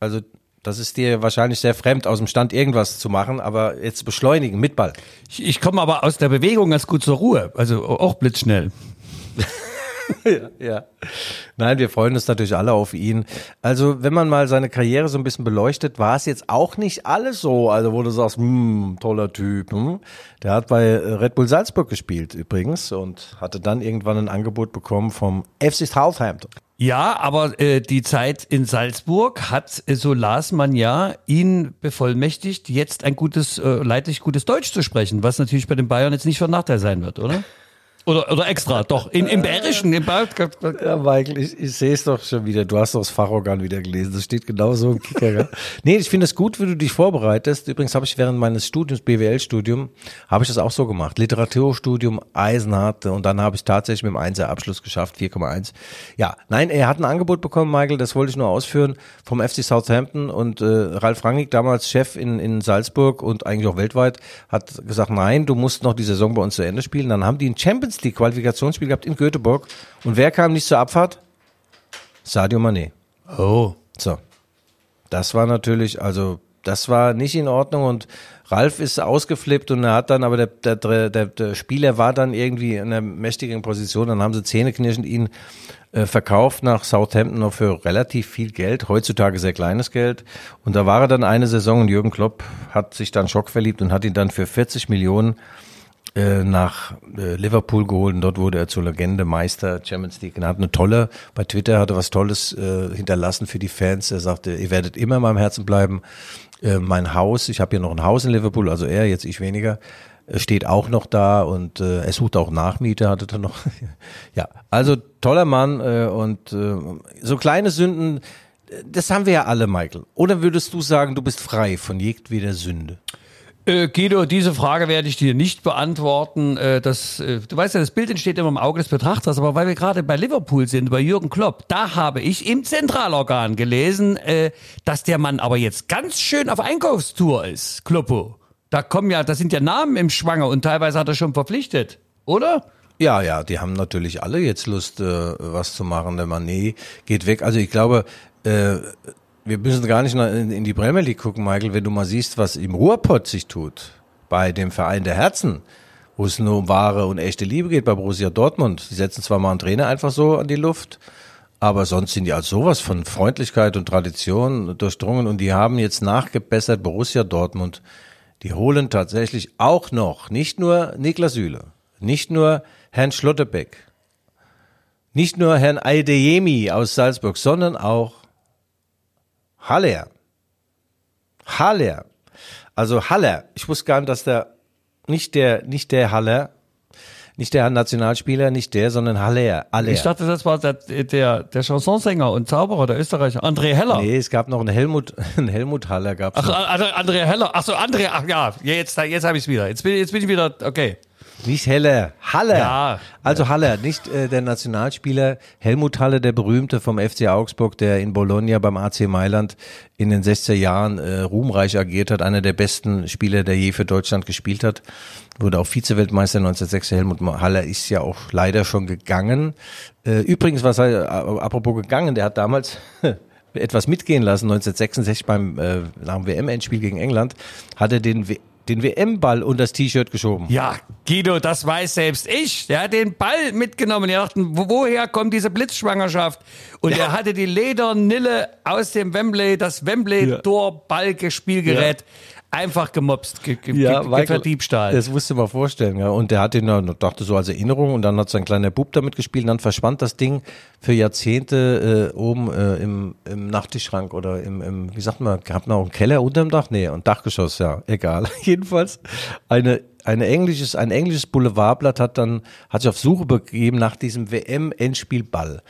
Also das ist dir wahrscheinlich sehr fremd, aus dem Stand irgendwas zu machen, aber jetzt beschleunigen mit Ball. Ich, ich komme aber aus der Bewegung ganz gut zur Ruhe. Also auch blitzschnell. ja, ja. Nein, wir freuen uns natürlich alle auf ihn. Also, wenn man mal seine Karriere so ein bisschen beleuchtet, war es jetzt auch nicht alles so. Also, wo du sagst, hm, toller Typ. Hm. Der hat bei Red Bull Salzburg gespielt übrigens und hatte dann irgendwann ein Angebot bekommen vom FC Southampton. Ja, aber äh, die Zeit in Salzburg hat, äh, so las man ja, ihn bevollmächtigt, jetzt ein gutes, äh, leidlich gutes Deutsch zu sprechen, was natürlich bei den Bayern jetzt nicht von Nachteil sein wird, oder? Oder, oder extra, doch. In, Im Bayerischen, im Bayern. Ja, Michael, ich, ich sehe es doch schon wieder. Du hast doch das Fachorgan wieder gelesen. Das steht genauso im Kicker. Ja? nee, ich finde es gut, wie du dich vorbereitest. Übrigens habe ich während meines Studiums, BWL-Studium, habe ich das auch so gemacht. Literaturstudium, eisenhart. Und dann habe ich tatsächlich mit dem 1er Abschluss geschafft, 4,1. Ja, nein, er hat ein Angebot bekommen, Michael, das wollte ich nur ausführen, vom FC Southampton. Und äh, Ralf Rangnick, damals Chef in, in Salzburg und eigentlich auch weltweit, hat gesagt, nein, du musst noch die Saison bei uns zu Ende spielen. Dann haben die ein Champions League Qualifikationsspiel gehabt in Göteborg. Und wer kam nicht zur Abfahrt? Sadio Mané. Oh. So. Das war natürlich, also, das war nicht in Ordnung und Ralf ist ausgeflippt und er hat dann, aber der, der, der, der Spieler war dann irgendwie in einer mächtigen Position, dann haben sie zähneknirschend ihn äh, verkauft nach Southampton noch für relativ viel Geld, heutzutage sehr kleines Geld. Und da war er dann eine Saison und Jürgen Klopp hat sich dann schockverliebt und hat ihn dann für 40 Millionen äh, nach äh, Liverpool geholt und dort wurde er zur Legende Meister Champions League. Er hat eine tolle, bei Twitter hat er was Tolles äh, hinterlassen für die Fans. Er sagte, ihr werdet immer in meinem Herzen bleiben. Äh, mein Haus, ich habe hier noch ein Haus in Liverpool, also er, jetzt ich weniger, äh, steht auch noch da und äh, er sucht auch Nachmieter, hatte er noch. ja, also toller Mann äh, und äh, so kleine Sünden, das haben wir ja alle, Michael. Oder würdest du sagen, du bist frei von jedweder Sünde? Äh, Guido, diese Frage werde ich dir nicht beantworten. Äh, das, äh, du weißt ja, das Bild entsteht immer im Auge des Betrachters, aber weil wir gerade bei Liverpool sind, bei Jürgen Klopp, da habe ich im Zentralorgan gelesen, äh, dass der Mann aber jetzt ganz schön auf Einkaufstour ist, Kloppo. Da kommen ja, da sind ja Namen im Schwanger und teilweise hat er schon verpflichtet, oder? Ja, ja, die haben natürlich alle jetzt Lust, äh, was zu machen. Der Mané geht weg. Also ich glaube, äh, wir müssen gar nicht in die Premier League gucken, Michael, wenn du mal siehst, was im Ruhrpott sich tut, bei dem Verein der Herzen, wo es nur um wahre und echte Liebe geht, bei Borussia Dortmund. Die setzen zwar mal einen Trainer einfach so an die Luft, aber sonst sind die als sowas von Freundlichkeit und Tradition durchdrungen und die haben jetzt nachgebessert Borussia Dortmund. Die holen tatsächlich auch noch nicht nur Niklas Süle, nicht nur Herrn Schlotterbeck, nicht nur Herrn Aideyemi aus Salzburg, sondern auch Haller. Haller. Also Haller. Ich wusste gar nicht, dass der, nicht der, nicht der Haller, nicht der Nationalspieler, nicht der, sondern Haller. Haller. Ich dachte, das war der, der, der Chansonsänger und Zauberer, der Österreicher, André Heller. Nee, es gab noch einen Helmut, einen Helmut Haller gab's. Ach, noch. André Heller. Ach so, André, ach ja, jetzt, jetzt habe ich es wieder. Jetzt bin, jetzt bin ich wieder, okay. Nicht Heller, Haller. Ja. Also Haller, nicht äh, der Nationalspieler Helmut Haller, der berühmte vom FC Augsburg, der in Bologna beim AC Mailand in den 60er Jahren äh, ruhmreich agiert hat, einer der besten Spieler, der je für Deutschland gespielt hat. Wurde auch Vize-Weltmeister 1906. Helmut Haller ist ja auch leider schon gegangen. Äh, übrigens, was er, apropos gegangen, der hat damals etwas mitgehen lassen, 1966 beim äh, nach dem WM-Endspiel gegen England, hat er den den WM-Ball unter das T-Shirt geschoben. Ja, Guido, das weiß selbst ich. Der hat den Ball mitgenommen. Die dachten, wo, woher kommt diese Blitzschwangerschaft? Und er hatte die Ledernille aus dem Wembley, das Wembley-Tor-Ball-Spielgerät einfach gemobst, ge, ge, Ja, verdiebstahlt. Das musst du dir mal vorstellen, ja. Und der hat ihn dann, dachte so als Erinnerung und dann hat sein kleiner Bub damit gespielt und dann verschwand das Ding für Jahrzehnte äh, oben äh, im, im Nachttischschrank oder im, im, wie sagt man, gehabt noch einen Keller unterm Dach? Nee, ein Dachgeschoss, ja, egal. Jedenfalls eine eine englisches, ein englisches Boulevardblatt hat dann, hat sich auf Suche begeben nach diesem WM-Endspielball.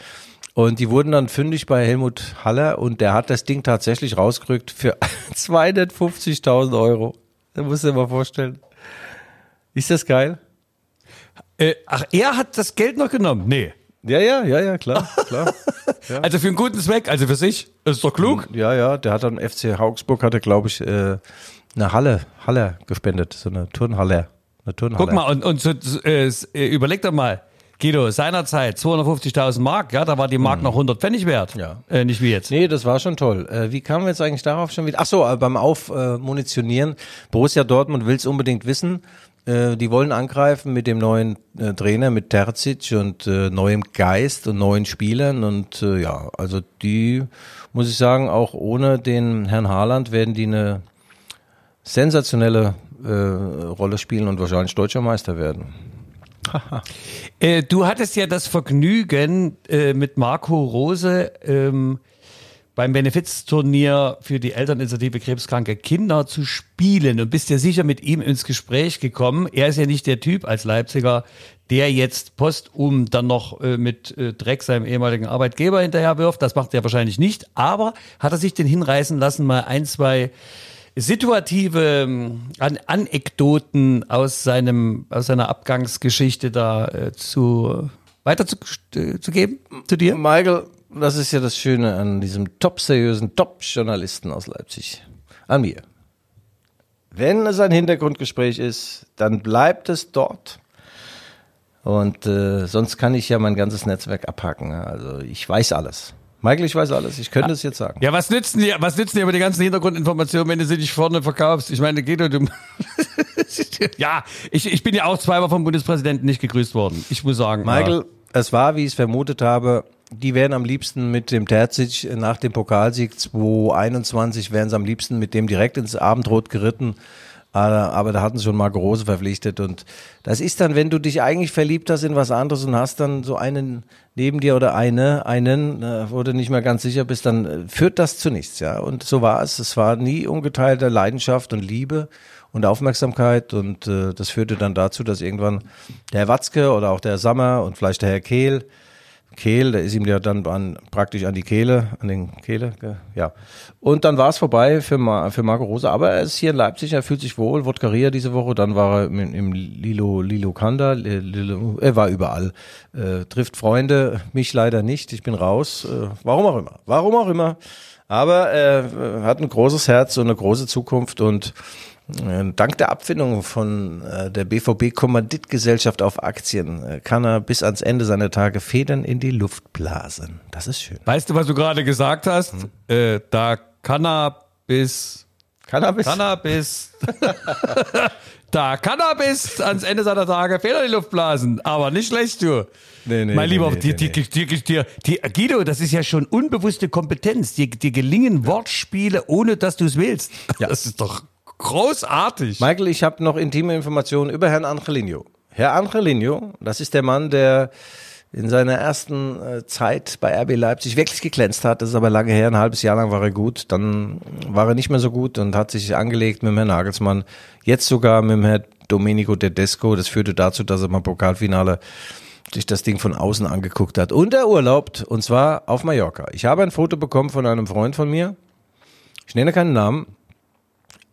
Und die wurden dann fündig bei Helmut Haller und der hat das Ding tatsächlich rausgerückt für 250.000 Euro. Da musst du dir mal vorstellen. Ist das geil? äh, ach, er hat das Geld noch genommen? Nee. Ja, ja, ja, ja, klar, klar. Also für einen guten Zweck, also für sich. Das ist doch klug. Ja, ja, der hat dann FC Augsburg, hatte, glaube ich, äh, eine Halle, Halle gespendet, so eine Turnhalle. Eine Turnhalle. Guck mal, und, und so, äh, äh, überleg doch mal, Guido, seinerzeit 250.000 Mark, ja, da war die Mark noch 100 Pfennig wert. Mhm. Ja. Äh, nicht wie jetzt. Nee, das war schon toll. Äh, wie kamen wir jetzt eigentlich darauf schon wieder? Ach so, äh, beim Aufmunitionieren. Borussia Dortmund will es unbedingt wissen. Äh, die wollen angreifen mit dem neuen äh, Trainer, mit Terzic und äh, neuem Geist und neuen Spielern. Und äh, ja, also die, muss ich sagen, auch ohne den Herrn Haaland werden die eine sensationelle äh, Rolle spielen und wahrscheinlich deutscher Meister werden. Äh, du hattest ja das Vergnügen, äh, mit Marco Rose ähm, beim Benefizturnier für die Elterninitiative Krebskranke Kinder zu spielen und bist ja sicher mit ihm ins Gespräch gekommen. Er ist ja nicht der Typ als Leipziger, der jetzt postum dann noch äh, mit äh, Dreck seinem ehemaligen Arbeitgeber hinterherwirft. Das macht er wahrscheinlich nicht. Aber hat er sich denn hinreißen lassen, mal ein, zwei situative ähm, An Anekdoten aus seinem aus seiner Abgangsgeschichte da äh, zu weiter zu, äh, zu geben zu dir? Michael, das ist ja das Schöne an diesem top seriösen Top-Journalisten aus Leipzig. An mir. Wenn es ein Hintergrundgespräch ist, dann bleibt es dort. Und äh, sonst kann ich ja mein ganzes Netzwerk abhaken. Also ich weiß alles. Michael, ich weiß alles. Ich könnte es jetzt sagen. Ja, was nützen dir, was nützen dir aber die ganzen Hintergrundinformationen, wenn du sie nicht vorne verkaufst? Ich meine, Guido, du, ja, ich, ich bin ja auch zweimal vom Bundespräsidenten nicht gegrüßt worden. Ich muss sagen. Michael, es war, wie ich es vermutet habe, die wären am liebsten mit dem Terzic nach dem Pokalsieg 2021, wären sie am liebsten mit dem direkt ins Abendrot geritten. Aber, da hatten sie schon Marco Rose verpflichtet. Und das ist dann, wenn du dich eigentlich verliebt hast in was anderes und hast dann so einen neben dir oder eine, einen, äh, wo du nicht mehr ganz sicher bist, dann äh, führt das zu nichts, ja. Und so war es. Es war nie ungeteilte Leidenschaft und Liebe und Aufmerksamkeit und äh, das führte dann dazu, dass irgendwann der Herr Watzke oder auch der Sammer und vielleicht der Herr Kehl Kehl, der ist ihm ja dann an, praktisch an die Kehle, an den Kehle, ja. Und dann war es vorbei für, Ma, für Marco Rose, aber er ist hier in Leipzig, er fühlt sich wohl, Wodkaria diese Woche, dann war er im, im Lilo, Lilo Kanda, Li- Lilo, er war überall, äh, trifft Freunde, mich leider nicht, ich bin raus, äh, warum auch immer, warum auch immer, aber er äh, hat ein großes Herz und eine große Zukunft und Dank der Abfindung von äh, der BVB Kommanditgesellschaft auf Aktien äh, kann er bis ans Ende seiner Tage Federn in die Luft blasen. Das ist schön. Weißt du, was du gerade gesagt hast? Hm. Äh, da Cannabis, Cannabis? Cannabis, da Cannabis ans Ende seiner Tage Fehler in die Luft blasen. Aber nicht schlecht, du. Nee, nee, mein Lieber, nee, dir, dir, dir, dir, Guido, das ist ja schon unbewusste Kompetenz. Dir, dir gelingen Wortspiele, ohne dass du es willst. Ja. Das ist doch großartig. Michael, ich habe noch intime Informationen über Herrn Angelino. Herr Angelino, das ist der Mann, der in seiner ersten äh, Zeit bei RB Leipzig wirklich geglänzt hat. Das ist aber lange her, ein halbes Jahr lang war er gut. Dann war er nicht mehr so gut und hat sich angelegt mit dem Herrn Nagelsmann. Jetzt sogar mit dem Herrn Domenico Tedesco. Das führte dazu, dass er beim Pokalfinale sich das Ding von außen angeguckt hat. Und er urlaubt, und zwar auf Mallorca. Ich habe ein Foto bekommen von einem Freund von mir. Ich nenne keinen Namen.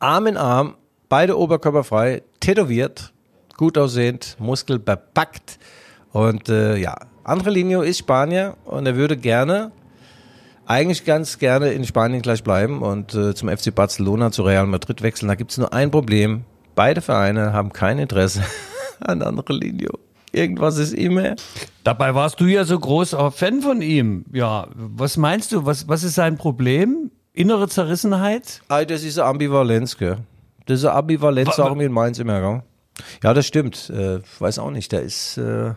Arm in Arm, beide oberkörperfrei, tätowiert, gut aussehend, Muskel bepackt. Und äh, ja, Angelino ist Spanier und er würde gerne, eigentlich ganz gerne in Spanien gleich bleiben und äh, zum FC Barcelona, zu Real Madrid wechseln. Da gibt es nur ein Problem. Beide Vereine haben kein Interesse an Angelino. Irgendwas ist immer. Dabei warst du ja so großer Fan von ihm. Ja, was meinst du? Was, was ist sein Problem? Innere Zerrissenheit? Ah, das ist eine Ambivalenz, gell? diese Ambivalenz Wa- auch in Mainz immer, gell? Ja, das stimmt. Äh, ich weiß auch nicht. Der ist, äh,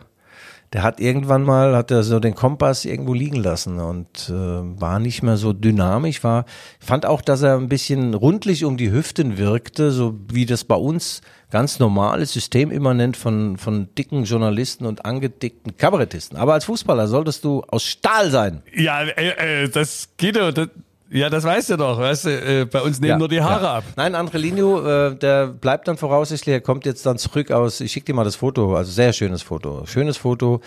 der hat irgendwann mal, hat er so den Kompass irgendwo liegen lassen und äh, war nicht mehr so dynamisch. War, ich fand auch, dass er ein bisschen rundlich um die Hüften wirkte, so wie das bei uns ganz normales System immanent von, von dicken Journalisten und angedickten Kabarettisten. Aber als Fußballer solltest du aus Stahl sein. Ja, äh, äh, das Guido, das, ja, das weißt du doch, weißt du, äh, bei uns nehmen Ja, nur die Haare ja. ab. Nein, Andrelinho, äh, der bleibt dann voraussichtlich, er kommt jetzt dann zurück aus, ich schicke dir mal das Foto, also sehr schönes Foto, schönes Foto.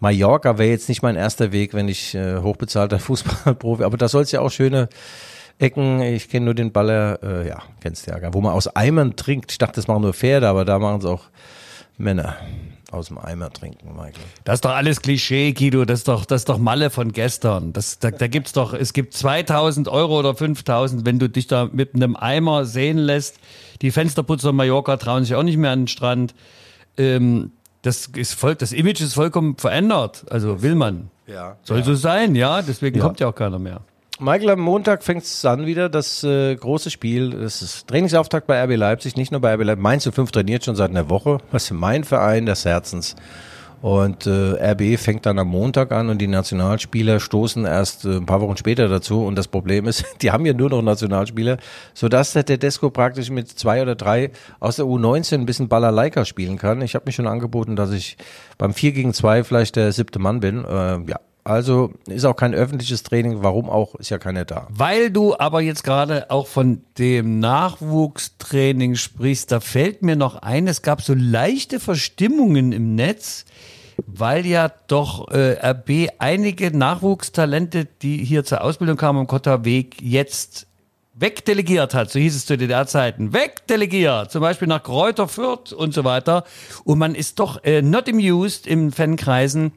Mallorca wäre jetzt nicht mein erster Weg, wenn ich äh, hochbezahlter Fußballprofi, aber da soll es ja auch schöne Ecken, ich kenne nur den Baller, äh, ja, kennst du ja, gar, wo man aus Eimern trinkt. Ich dachte, das machen nur Pferde, aber da machen es auch Männer aus dem Eimer trinken, Michael. Das ist doch alles Klischee, Guido. Das ist doch, das ist doch Malle von gestern. Das, da, da gibt's doch, es gibt 2000 Euro oder 5000, wenn du dich da mit einem Eimer sehen lässt. Die Fensterputzer in Mallorca trauen sich auch nicht mehr an den Strand. Ähm, das ist voll, das Image ist vollkommen verändert. Also will man. Ja. Soll so sein, ja. Deswegen Ja. kommt ja auch keiner mehr. Michael, am Montag fängt es an wieder, das äh, große Spiel. Das ist Trainingsauftakt bei RB Leipzig, nicht nur bei RB Leipzig. Mainz 05 trainiert schon seit einer Woche. Das ist mein Verein des Herzens. Und äh, RB fängt dann am Montag an und die Nationalspieler stoßen erst äh, ein paar Wochen später dazu. Und das Problem ist, die haben ja nur noch Nationalspieler, sodass der Tedesco praktisch mit zwei oder drei aus der U19 ein bisschen Balalaika spielen kann. Ich habe mich schon angeboten, dass ich beim 4 gegen 2 vielleicht der siebte Mann bin. Äh, ja, also ist auch kein öffentliches Training. Warum auch? Ist ja keiner da. Weil du aber jetzt gerade auch von dem Nachwuchstraining sprichst, da fällt mir noch ein, es gab so leichte Verstimmungen im Netz, weil ja doch äh, RB einige Nachwuchstalente, die hier zur Ausbildung kamen am Kotterweg, jetzt wegdelegiert hat, so hieß es zu DDR-Zeiten, wegdelegiert, zum Beispiel nach Kräuter Fürth und so weiter. Und man ist doch äh, not amused im Fankreisen,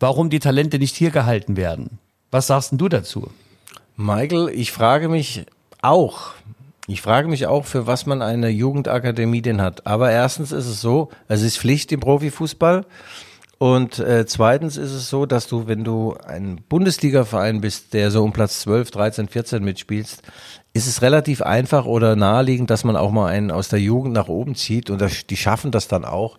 warum die Talente nicht hier gehalten werden. Was sagst denn du dazu? Michael, ich frage mich auch, ich frage mich auch, für was man eine Jugendakademie denn hat. Aber erstens ist es so, es ist Pflicht im Profifußball. Und äh, zweitens ist es so, dass du, wenn du ein Bundesliga-Verein bist, der so um Platz 12, 13, 14 mitspielst, ist es relativ einfach oder naheliegend, dass man auch mal einen aus der Jugend nach oben zieht und das, die schaffen das dann auch.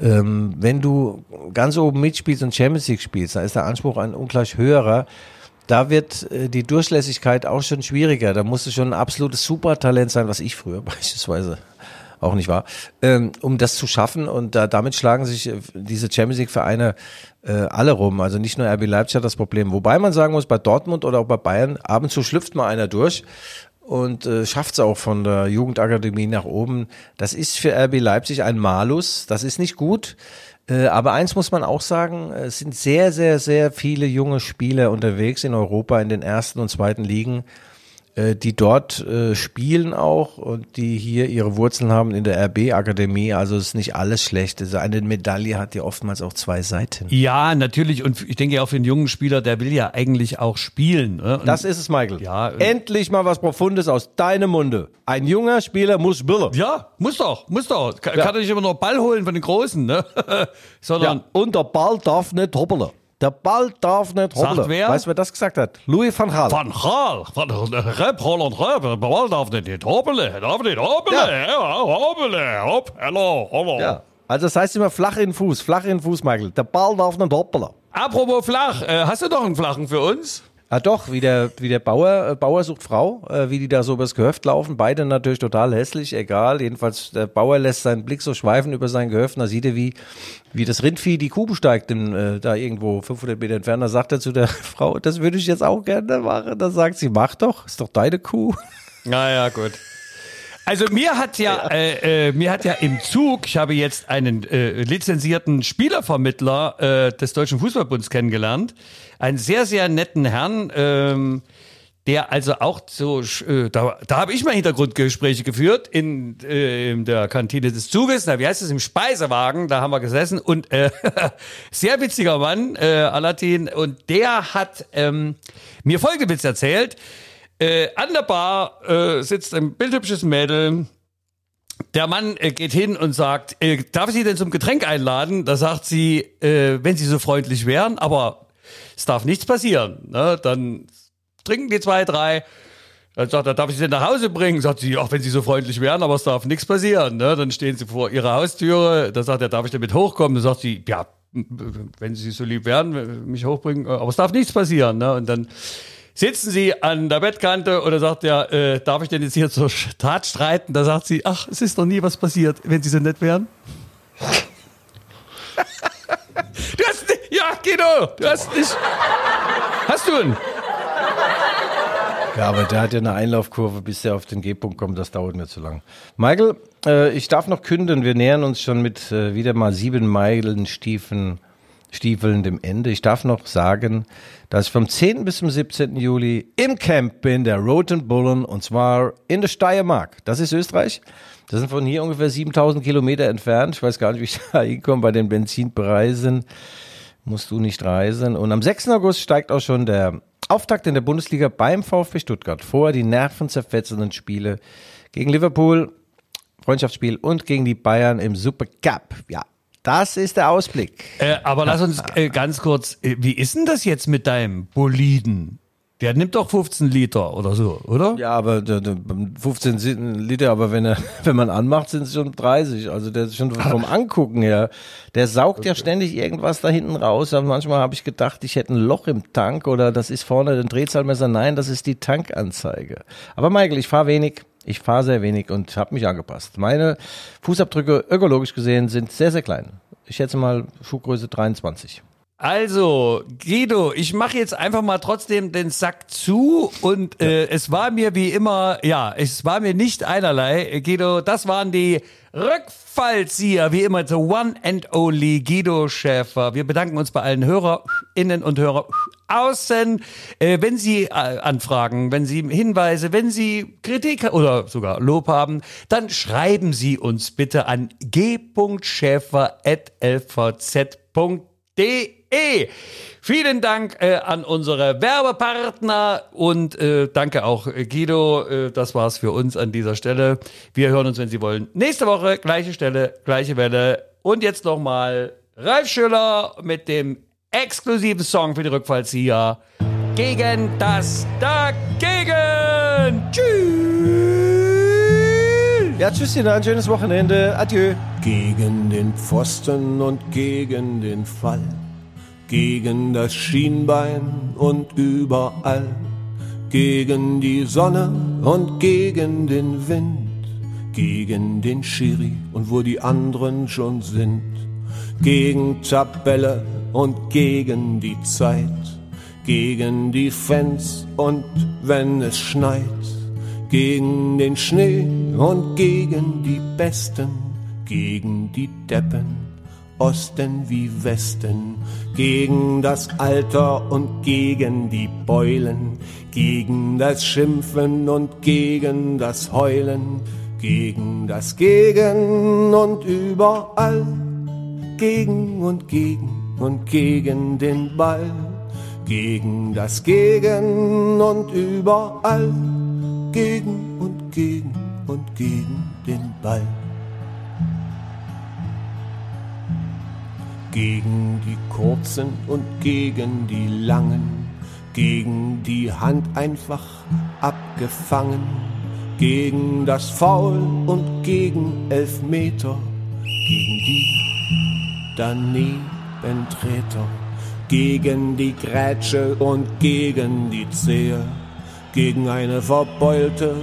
Ähm, wenn du ganz oben mitspielst und Champions League spielst, dann ist der Anspruch ein ungleich höherer. Da wird äh, die Durchlässigkeit auch schon schwieriger. Da musst du schon ein absolutes Supertalent sein, was ich früher beispielsweise auch nicht war, ähm, um das zu schaffen. Und da, damit schlagen sich äh, diese Champions League-Vereine äh, alle rum. Also nicht nur RB Leipzig hat das Problem. Wobei man sagen muss, bei Dortmund oder auch bei Bayern, ab und zu schlüpft mal einer durch und äh, schafft es auch von der Jugendakademie nach oben. Das ist für RB Leipzig ein Malus. Das ist nicht gut. Äh, aber eins muss man auch sagen, es sind sehr, sehr, sehr viele junge Spieler unterwegs in Europa in den ersten und zweiten Ligen, die dort äh, spielen auch und die hier ihre Wurzeln haben in der RB-Akademie. Also ist nicht alles schlecht. Also eine Medaille hat ja oftmals auch zwei Seiten. Ja, natürlich. Und ich denke auch für einen jungen Spieler, der will ja eigentlich auch spielen. ne? Das ist es, Michael. Ja, äh- Endlich mal was Profundes aus deinem Munde. Ein junger Spieler muss spielen. ja, muss doch, muss doch. Kann, kann doch nicht immer nur Ball holen von den Großen, ne? Sondern Ja, und der Ball darf nicht hoppeln. Der Ball darf nicht Sagt hoppeln. wer? Weißt du, wer das gesagt hat? Louis van Gaal. Van Gaal, Van Rep, Holland, Rep, der Ball darf nicht hoppeln, darf nicht hoppeln, Ja. ja, hoppeln, hopp, hallo, hallo. Ja. Also das heißt immer flach in den Fuß, flach in den Fuß, Michael. Der Ball darf nicht hoppeln. Apropos flach, äh, hast du doch einen flachen für uns? Ah doch, wie der, wie der Bauer, äh, Bauer sucht Frau, äh, wie die da so übers Gehöft laufen, beide natürlich total hässlich, egal. Jedenfalls, der Bauer lässt seinen Blick so schweifen über sein Gehöft, und da sieht er, wie, wie das Rindvieh die Kuh besteigt, in, äh, da irgendwo 500 Meter entfernt. Da sagt er zu der Frau, das würde ich jetzt auch gerne machen. Da sagt sie, mach doch, ist doch deine Kuh. Naja, gut. Also mir hat ja, Äh, äh, mir hat ja im Zug, ich habe jetzt einen äh, lizenzierten Spielervermittler äh, des Deutschen Fußballbunds kennengelernt, einen sehr, sehr netten Herrn, ähm, der also auch so, äh, da, da habe ich mal Hintergrundgespräche geführt in, äh, in der Kantine des Zuges, na, wie heißt es, im Speisewagen, da haben wir gesessen. Und äh, sehr witziger Mann, äh, Alatin, und der hat ähm, mir Folgewitz erzählt, äh, an der Bar äh, sitzt ein bildhübsches Mädel. Der Mann äh, geht hin und sagt, äh, darf ich Sie denn zum Getränk einladen? Da sagt sie, äh, wenn Sie so freundlich wären, aber es darf nichts passieren. Ne? Dann trinken die zwei, drei. Dann sagt er, darf ich Sie nach Hause bringen? Sagt sie, ach, wenn Sie so freundlich wären, aber es darf nichts passieren. Ne? Dann stehen sie vor ihrer Haustüre. Da sagt er, darf ich damit hochkommen? Dann sagt sie, ja, wenn Sie so lieb wären, mich hochbringen, aber es darf nichts passieren. Ne? Und dann sitzen sie an der Bettkante oder sagt er, äh, darf ich denn jetzt hier zur Tat streiten? Da sagt sie, ach, es ist noch nie was passiert, wenn Sie so nett wären. du hast nicht, ja, Guido, du hast nicht. Hast du ihn? Ja, aber der hat ja eine Einlaufkurve, bis er auf den G-Punkt kommt. Das dauert mir zu lang. Michael, äh, ich darf noch künden. Wir nähern uns schon mit äh, wieder mal sieben Meilen Stiefeln, Stiefeln dem Ende. Ich darf noch sagen, dass ich vom 10. bis zum 17. Juli im Camp bin, der Roten Bullen, und zwar in der Steiermark. Das ist Österreich. Das sind von hier ungefähr 7000 Kilometer entfernt. Ich weiß gar nicht, wie ich da hinkomme bei den Benzinpreisen. Musst du nicht reisen. Und am 6. August steigt auch schon der Auftakt in der Bundesliga beim VfB Stuttgart. Vorher die nervenzerfetzenden Spiele gegen Liverpool, Freundschaftsspiel und gegen die Bayern im Super Cup. Ja, das ist der Ausblick. Äh, aber lass uns äh, ganz kurz, äh, wie ist denn das jetzt mit deinem Boliden? Der nimmt doch 15 Liter oder so, oder? Ja, aber der, der, 15 Liter, aber wenn er, wenn man anmacht, sind es schon 30. Also der ist schon vom Angucken her. Der saugt okay. ja ständig irgendwas da hinten raus. Und manchmal habe ich gedacht, ich hätte ein Loch im Tank oder das ist vorne ein Drehzahlmesser. Nein, das ist die Tankanzeige. Aber Michael, ich fahre wenig. Ich fahre sehr wenig und habe mich angepasst. Meine Fußabdrücke ökologisch gesehen sind sehr, sehr klein. Ich schätze mal Schuhgröße 23. Also, Guido, ich mache jetzt einfach mal trotzdem den Sack zu und äh, es war mir wie immer, ja, es war mir nicht einerlei. Guido, das waren die Rückfallzieher, wie immer, the one and only Guido Schäfer. Wir bedanken uns bei allen HörerInnen und Hörer außen. Äh, wenn Sie äh, Anfragen, wenn Sie Hinweise, wenn Sie Kritik oder sogar Lob haben, dann schreiben Sie uns bitte an g.schäfer.lvz.de. Vielen Dank äh, an unsere Werbepartner und äh, danke auch äh, Guido. Äh, das war's für uns an dieser Stelle. Wir hören uns, wenn Sie wollen, nächste Woche, gleiche Stelle, gleiche Welle. Und jetzt nochmal Ralf Schüller mit dem exklusiven Song für die Rückfallzieher gegen das Dagegen. Tschüss. Ja, tschüss, ein schönes Wochenende. Adieu. Gegen den Pfosten und gegen den Fall gegen das Schienbein und überall, gegen die Sonne und gegen den Wind, gegen den Schiri und wo die anderen schon sind, gegen Tabelle und gegen die Zeit, gegen die Fans und wenn es schneit, gegen den Schnee und gegen die Besten, gegen die Deppen Osten wie Westen, gegen das Alter und gegen die Beulen, gegen das Schimpfen und gegen das Heulen, gegen das Gegen und überall, gegen und gegen und gegen den Ball, gegen das Gegen und überall, gegen und gegen und gegen den Ball. Gegen die kurzen und gegen die langen, gegen die Hand einfach abgefangen, gegen das Foul und gegen Elfmeter, gegen die Danebentreter, gegen die Grätsche und gegen die Zehe, gegen eine verbeulte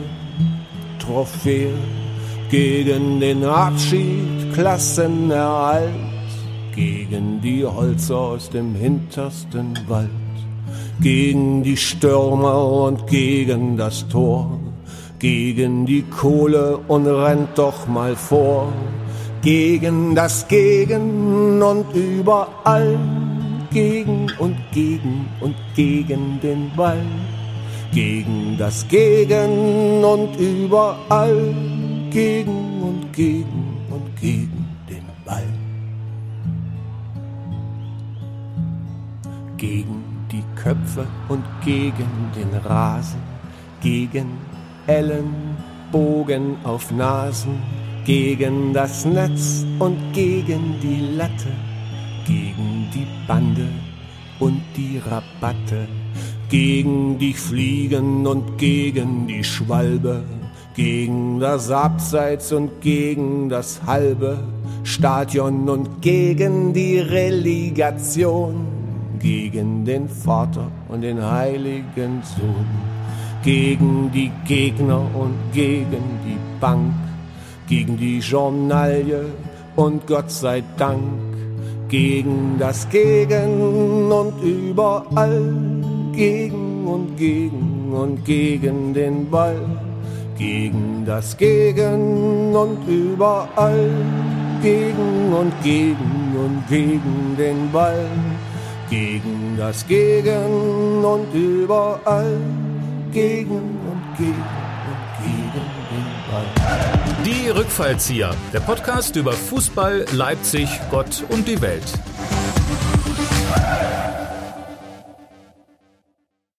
Trophäe, gegen den Abschied, Klassenerhalt gegen die Holzer aus dem hintersten Wald, gegen die Stürmer und gegen das Tor, gegen die Kohle und rennt doch mal vor, gegen das Gegen und überall, gegen und gegen und gegen den Ball, gegen das Gegen und überall, gegen und gegen und gegen Köpfe und gegen den Rasen, gegen Ellenbogen auf Nasen, gegen das Netz und gegen die Latte, gegen die Bande und die Rabatte, gegen die Fliegen und gegen die Schwalbe, gegen das Abseits und gegen das halbe Stadion und gegen die Relegation, gegen den Vater und den heiligen Sohn, gegen die Gegner und gegen die Bank, gegen die Journalie und Gott sei Dank, gegen das Gegen und überall, gegen und gegen und gegen den Ball, gegen das Gegen und überall, gegen und gegen und gegen den Ball, gegen das Gegen und überall, gegen und gegen und gegen den Ball. Die Rückfallzieher, der Podcast über Fußball, Leipzig, Gott und die Welt.